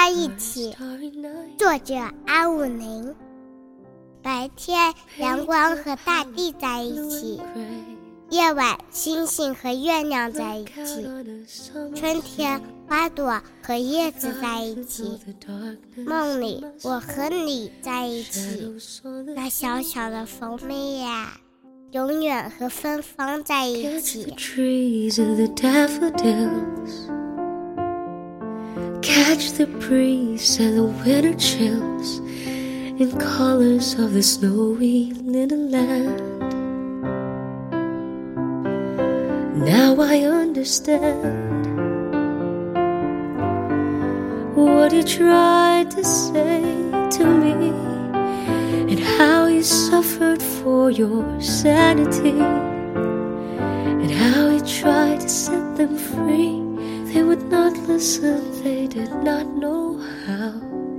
在一起。作者安武宁。白天，阳光和大地在一起；夜晚，星星和月亮在一起；春天，花朵和叶子在一起；梦里，我和你在一起。那小小的蜂蜜呀，永远和芬芳在一起。Catch the breeze and the winter chills in colors of the snowy little land. Now I understand what you tried to say to me and how you suffered for your sanity not listen, they did not know how.